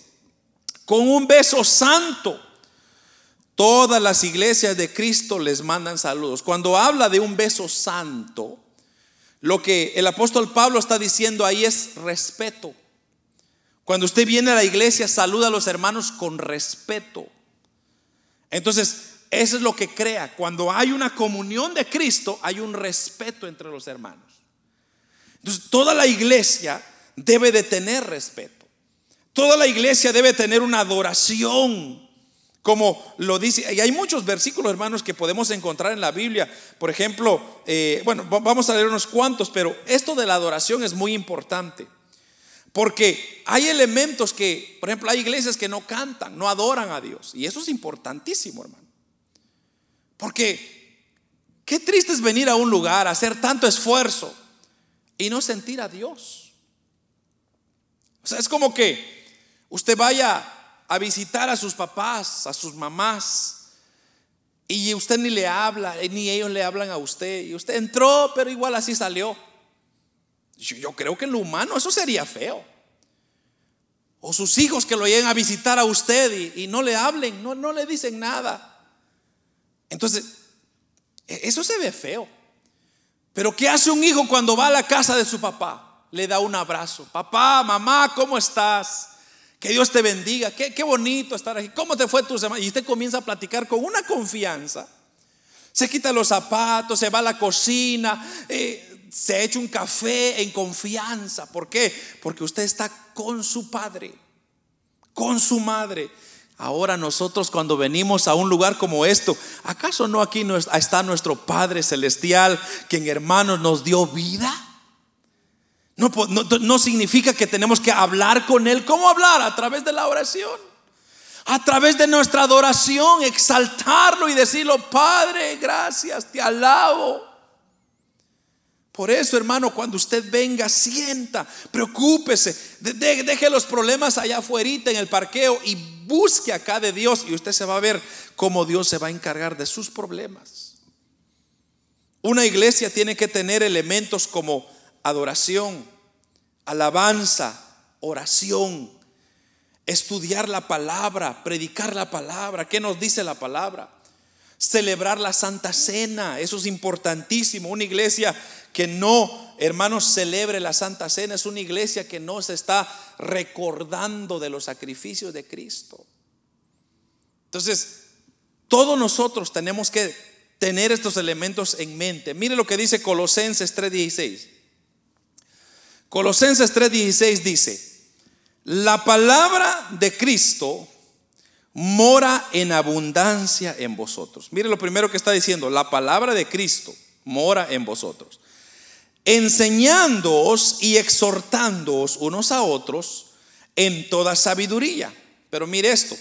con un beso santo. Todas las iglesias de Cristo les mandan saludos. Cuando habla de un beso santo, lo que el apóstol Pablo está diciendo ahí es respeto. Cuando usted viene a la iglesia, saluda a los hermanos con respeto. Entonces, eso es lo que crea. Cuando hay una comunión de Cristo, hay un respeto entre los hermanos. Entonces, toda la iglesia debe de tener respeto. Toda la iglesia debe tener una adoración, como lo dice. Y hay muchos versículos, hermanos, que podemos encontrar en la Biblia. Por ejemplo, eh, bueno, vamos a leer unos cuantos, pero esto de la adoración es muy importante. Porque hay elementos que, por ejemplo, hay iglesias que no cantan, no adoran a Dios. Y eso es importantísimo, hermano. Porque qué triste es venir a un lugar, hacer tanto esfuerzo y no sentir a Dios. O sea, es como que usted vaya a visitar a sus papás, a sus mamás, y usted ni le habla, ni ellos le hablan a usted. Y usted entró, pero igual así salió. Yo, creo que en lo humano eso sería feo. O sus hijos que lo lleguen a visitar a usted y, no le hablen, no, no le dicen nada. Entonces, e-, eso se ve feo. Pero ¿qué hace un hijo cuando va a la casa de su papá? Le da un abrazo. Papá, mamá, ¿cómo estás? Que Dios te bendiga. Qué, qué bonito estar aquí. ¿Cómo te fue tu semana? Y usted comienza a platicar con una confianza. Se quita los zapatos, se va a la cocina, eh, se echa un café en confianza. ¿Por qué? Porque usted está con su padre, con su madre. Ahora nosotros cuando venimos a un lugar como esto, ¿acaso no aquí está nuestro Padre Celestial, quien hermanos nos dio vida? No, no, significa que tenemos que hablar con Él. ¿Cómo hablar? A través de la oración. A través de nuestra adoración, exaltarlo y decirlo, Padre, gracias, te alabo. Por eso, hermano, cuando usted venga, sienta, preocúpese, deje los problemas allá afuera en el parqueo y busque acá de Dios y usted se va a ver cómo Dios se va a encargar de sus problemas. Una iglesia tiene que tener elementos como adoración, alabanza, oración, estudiar la palabra, predicar la palabra. ¿Qué nos dice la palabra? Celebrar la Santa Cena, eso es importantísimo. Una iglesia que no, hermanos, celebre la Santa Cena es una iglesia que no se está recordando de los sacrificios de Cristo. Entonces, todos nosotros tenemos que tener estos elementos en mente. Mire lo que dice Colosenses 3:16. Colosenses 3:16 dice, la palabra de Cristo mora en abundancia en vosotros. Mire lo primero que está diciendo, la palabra de Cristo mora en vosotros, enseñándoos y exhortándoos unos a otros en toda sabiduría. Pero mire esto,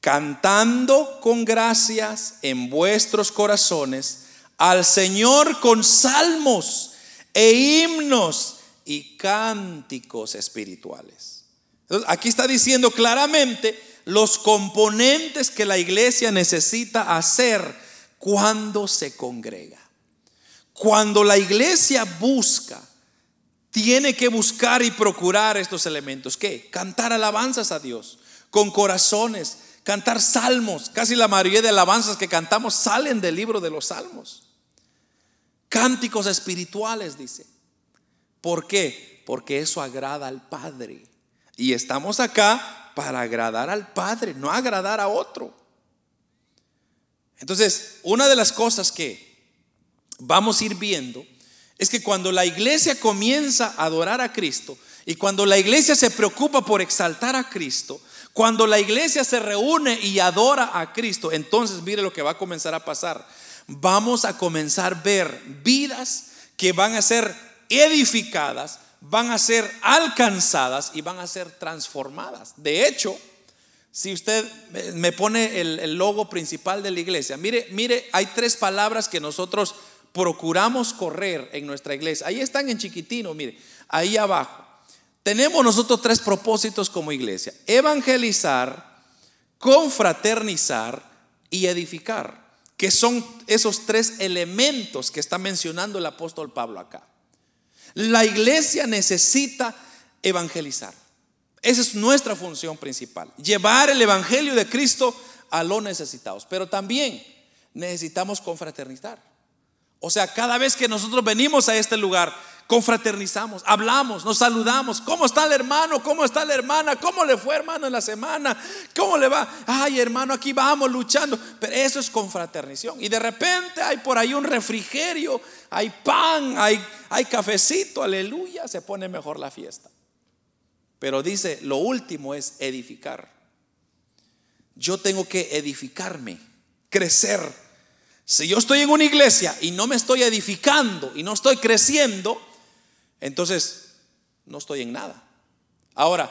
cantando con gracias en vuestros corazones al Señor con salmos e himnos y cánticos espirituales. aquí está diciendo claramente los componentes que la iglesia necesita hacer cuando se congrega. cuando la iglesia busca, tiene que buscar y procurar estos elementos. ¿Qué? Cantar alabanzas a Dios con corazones, cantar salmos. Casi la mayoría de alabanzas que cantamos salen del libro de los salmos. Cánticos espirituales, dice. ¿Por qué? Porque eso agrada al Padre. Y estamos acá para agradar al Padre, no agradar a otro. Entonces, una de las cosas que vamos a ir viendo es que cuando la iglesia comienza a adorar a Cristo y cuando la iglesia se preocupa por exaltar a Cristo, cuando la iglesia se reúne y adora a Cristo, entonces mire lo que va a comenzar a pasar. Vamos a comenzar a ver vidas que van a ser edificadas, van a ser alcanzadas y van a ser transformadas. De hecho, si usted me pone el, logo principal de la iglesia, mire, mire, hay tres palabras que nosotros procuramos correr en nuestra iglesia. Ahí están en chiquitino, mire, ahí abajo. Tenemos nosotros tres propósitos como iglesia. Evangelizar, confraternizar y edificar, que son esos tres elementos que está mencionando el apóstol Pablo acá. La iglesia necesita evangelizar. Esa es nuestra función principal, llevar el Evangelio de Cristo a los necesitados. Pero también necesitamos confraternizar. O sea, cada vez que nosotros venimos a este lugar, confraternizamos, hablamos, nos saludamos. ¿Cómo está el hermano? ¿Cómo está la hermana? ¿Cómo le fue, hermano, en la semana? ¿Cómo le va? Ay, hermano, aquí vamos luchando. Pero eso es confraternización. Y de repente hay por ahí un refrigerio, hay pan, hay, hay cafecito, aleluya, se pone mejor la fiesta. Pero dice, lo último es edificar. Yo tengo que edificarme, crecer si yo estoy en una iglesia y no me estoy edificando y no estoy creciendo, entonces no estoy en nada. Ahora,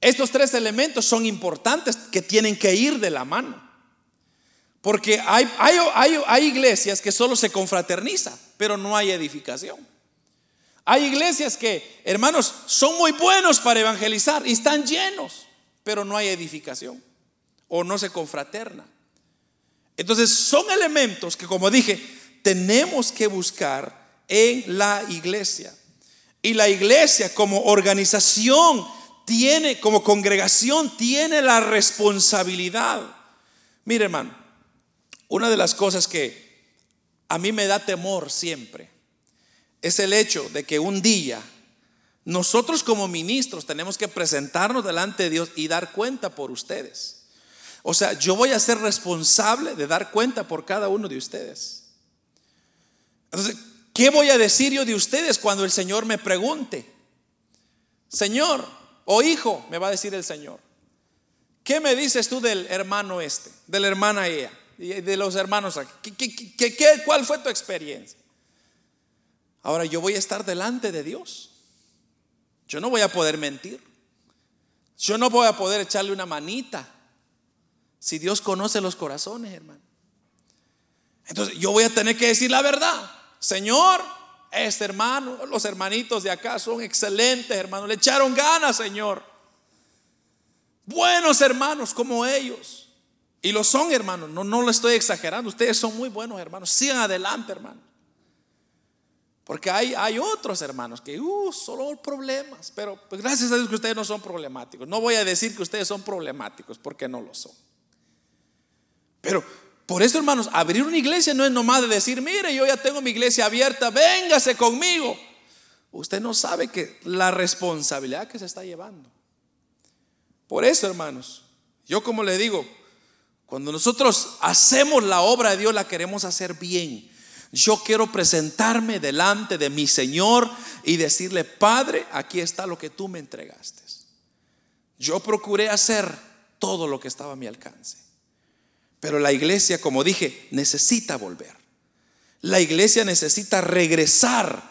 estos tres elementos son importantes que tienen que ir de la mano. Porque hay, hay, iglesias que solo se confraterniza, pero no hay edificación. Hay iglesias que, hermanos, son muy buenos para evangelizar y están llenos, pero no hay edificación o no se confraterna. Entonces son elementos que, como dije, tenemos que buscar en la iglesia. Y la iglesia como organización tiene, como congregación, tiene la responsabilidad. Mire, hermano, una de las cosas que a mí me da temor siempre es el hecho de que un día nosotros como ministros tenemos que presentarnos delante de Dios y dar cuenta por ustedes. O sea, yo voy a ser responsable de dar cuenta por cada uno de ustedes. Entonces, ¿qué voy a decir yo de ustedes cuando el Señor me pregunte? Señor o hijo, me va a decir el Señor. ¿Qué me dices tú del hermano este, de la hermana ella, y de los hermanos aquí? ¿Qué, cuál fue tu experiencia? Ahora yo voy a estar delante de Dios. Yo no voy a poder mentir. Yo no voy a poder echarle una manita si Dios conoce los corazones, hermano. Entonces yo voy a tener que decir la verdad. Señor, este hermano, los hermanitos de acá son excelentes, hermano. Le echaron ganas, Señor. Buenos hermanos como ellos. Y lo son, hermanos. No, no lo estoy exagerando. Ustedes son muy buenos, hermanos. Sigan adelante, hermano. Porque hay, hay otros hermanos que, uh, solo problemas. Pero pues, gracias a Dios que ustedes no son problemáticos. No voy a decir que ustedes son problemáticos porque no lo son. Pero por eso, hermanos, abrir una iglesia no es nomás de decir, mire, yo ya tengo mi iglesia abierta, véngase conmigo. Usted no sabe que la responsabilidad que se está llevando. Por eso, hermanos, yo como le digo, cuando nosotros hacemos la obra de Dios, la queremos hacer bien. Yo quiero presentarme delante de mi Señor y decirle, Padre, aquí está lo que tú me entregaste. Yo procuré hacer todo lo que estaba a mi alcance. Pero la iglesia, como dije, necesita volver. La iglesia necesita regresar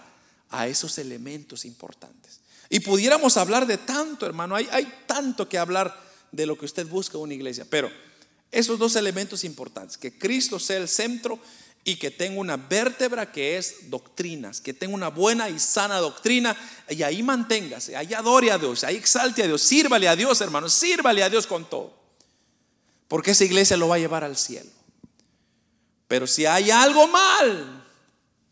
a esos elementos importantes. Y pudiéramos hablar de tanto, hermano. Hay, hay tanto que hablar de lo que usted busca una iglesia. Pero esos dos elementos importantes, que Cristo sea el centro y que tenga una vértebra que es doctrinas, que tenga una buena y sana doctrina, y ahí manténgase, ahí adore a Dios, ahí exalte a Dios, sírvale a Dios, hermano, sírvale a Dios con todo. Porque esa iglesia lo va a llevar al cielo. Pero si hay algo mal,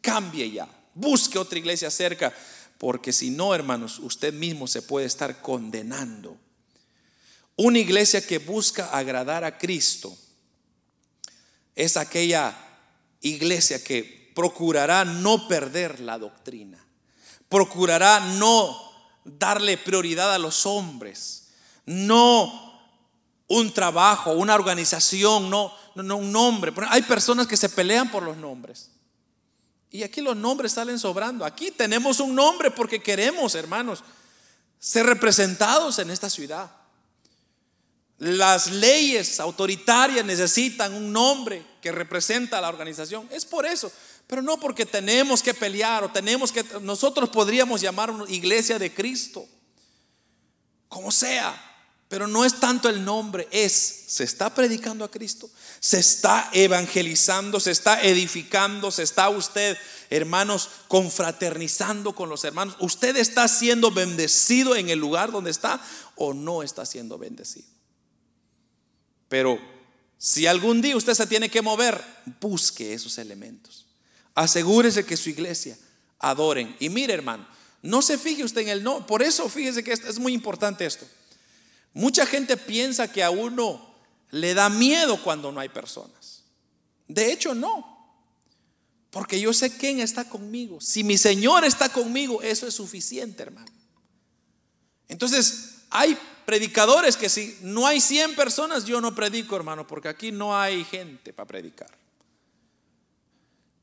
cambie ya, busque otra iglesia cerca, porque si no, hermanos, usted mismo se puede estar condenando. Una iglesia que busca agradar a Cristo es aquella iglesia que procurará no perder la doctrina, procurará no darle prioridad a los hombres, no un trabajo, una organización, no, no, un nombre. Hay personas que se pelean por los nombres. Y aquí los nombres salen sobrando. Aquí tenemos un nombre porque queremos, hermanos, ser representados en esta ciudad. Las leyes autoritarias necesitan un nombre que representa a la organización. Es por eso. Pero no porque tenemos que pelear o tenemos que... Nosotros podríamos llamar iglesia de Cristo. Como sea. Pero no es tanto el nombre, es, se está predicando a Cristo, se está evangelizando, se está edificando, se está usted, hermanos, confraternizando con los hermanos. ¿Usted está siendo bendecido en el lugar donde está o no está siendo bendecido? Pero si algún día usted se tiene que mover, busque esos elementos. Asegúrese que su iglesia adoren. Y mire, hermano, no se fije usted en el no. Por eso fíjese que es muy importante esto. Mucha gente piensa que a uno le da miedo cuando no hay personas. De hecho, no. Porque yo sé quién está conmigo. Si mi Señor está conmigo, eso es suficiente, hermano. Entonces, hay predicadores que si no hay 100 personas, yo no predico, hermano, porque aquí no hay gente para predicar.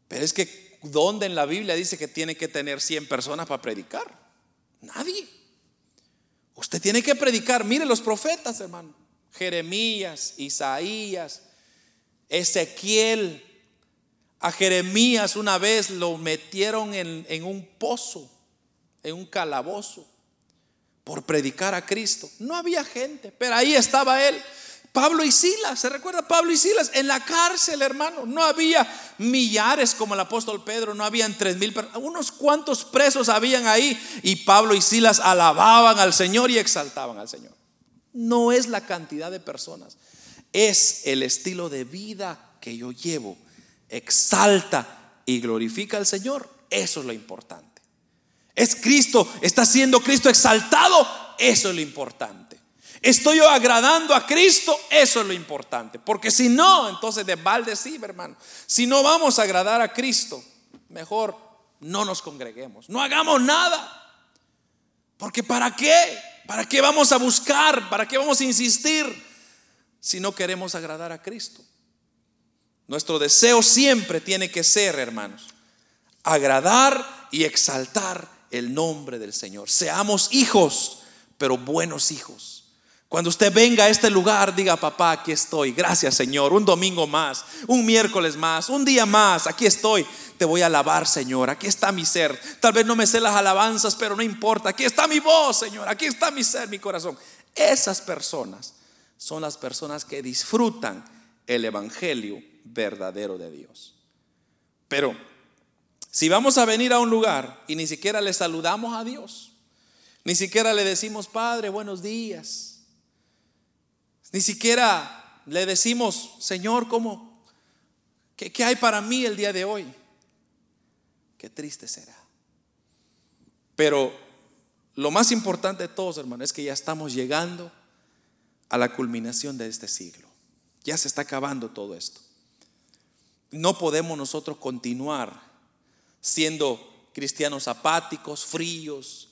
Pero es que, ¿dónde en la Biblia dice que tiene que tener 100 personas para predicar? Nadie. Usted tiene que predicar. Mire los profetas, hermano. Jeremías, Isaías, Ezequiel. A Jeremías una vez lo metieron en, en un pozo, en un calabozo, por predicar a Cristo. No había gente, pero ahí estaba él Pablo y Silas, ¿se recuerda Pablo y Silas? En la cárcel, hermano. No había millares como el apóstol Pedro, no habían tres mil, unos cuantos presos habían ahí y Pablo y Silas alababan al Señor y exaltaban al Señor. No es la cantidad de personas, es el estilo de vida que yo llevo. Exalta y glorifica al Señor. Eso es lo importante. Es Cristo, está siendo Cristo exaltado. Eso es lo importante. Estoy yo agradando a Cristo, eso es lo importante. Porque si no, entonces de balde sí, hermano. Si no vamos a agradar a Cristo, mejor no nos congreguemos. No hagamos nada. Porque ¿para qué? ¿Para qué vamos a buscar? ¿Para qué vamos a insistir si no queremos agradar a Cristo? Nuestro deseo siempre tiene que ser, hermanos, agradar y exaltar el nombre del Señor. Seamos hijos, pero buenos hijos cuando usted venga a este lugar, diga, papá, aquí estoy. Gracias, Señor. Un domingo más, un miércoles más, un día más. Aquí estoy. Te voy a alabar, Señor. Aquí está mi ser. Tal vez no me sé las alabanzas, pero no importa. Aquí está mi voz, Señor. Aquí está mi ser, mi corazón. Esas personas son las personas que disfrutan el Evangelio verdadero de Dios. Pero si vamos a venir a un lugar y ni siquiera le saludamos a Dios, ni siquiera le decimos, Padre, buenos días ni siquiera le decimos, Señor, ¿cómo? ¿Qué, hay para mí el día de hoy? Qué triste será. Pero lo más importante de todos, hermano, es que ya estamos llegando a la culminación de este siglo. Ya se está acabando todo esto. No podemos nosotros continuar siendo cristianos apáticos, fríos,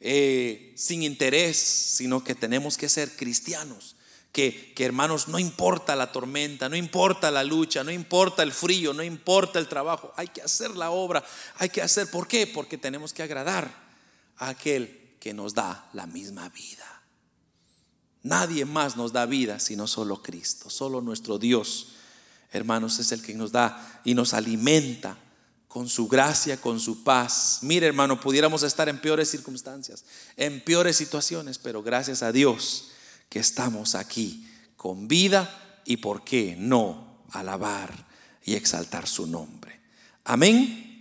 eh, sin interés, sino que tenemos que ser cristianos que, hermanos, no importa la tormenta, no importa la lucha, no importa el frío, no importa el trabajo, hay que hacer la obra, hay que hacer, ¿por qué? Porque tenemos que agradar a aquel que nos da la misma vida. Nadie más nos da vida sino solo Cristo, solo nuestro Dios, hermanos, es el que nos da y nos alimenta con su gracia, con su paz. Mire, hermano, pudiéramos estar en peores circunstancias, en peores situaciones, pero gracias a Dios que estamos aquí con vida y por qué no alabar y exaltar su nombre. Amén.